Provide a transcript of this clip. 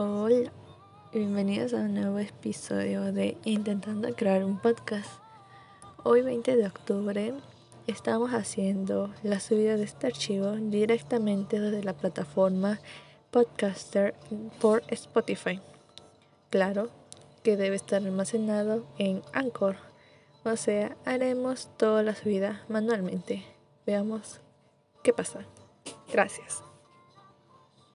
Hola, bienvenidos a un nuevo episodio de Intentando crear un podcast. Hoy 20 de octubre estamos haciendo la subida de este archivo directamente desde la plataforma Podcaster por Spotify. Claro que debe estar almacenado en Anchor, o sea, haremos toda la subida manualmente. Veamos qué pasa. Gracias.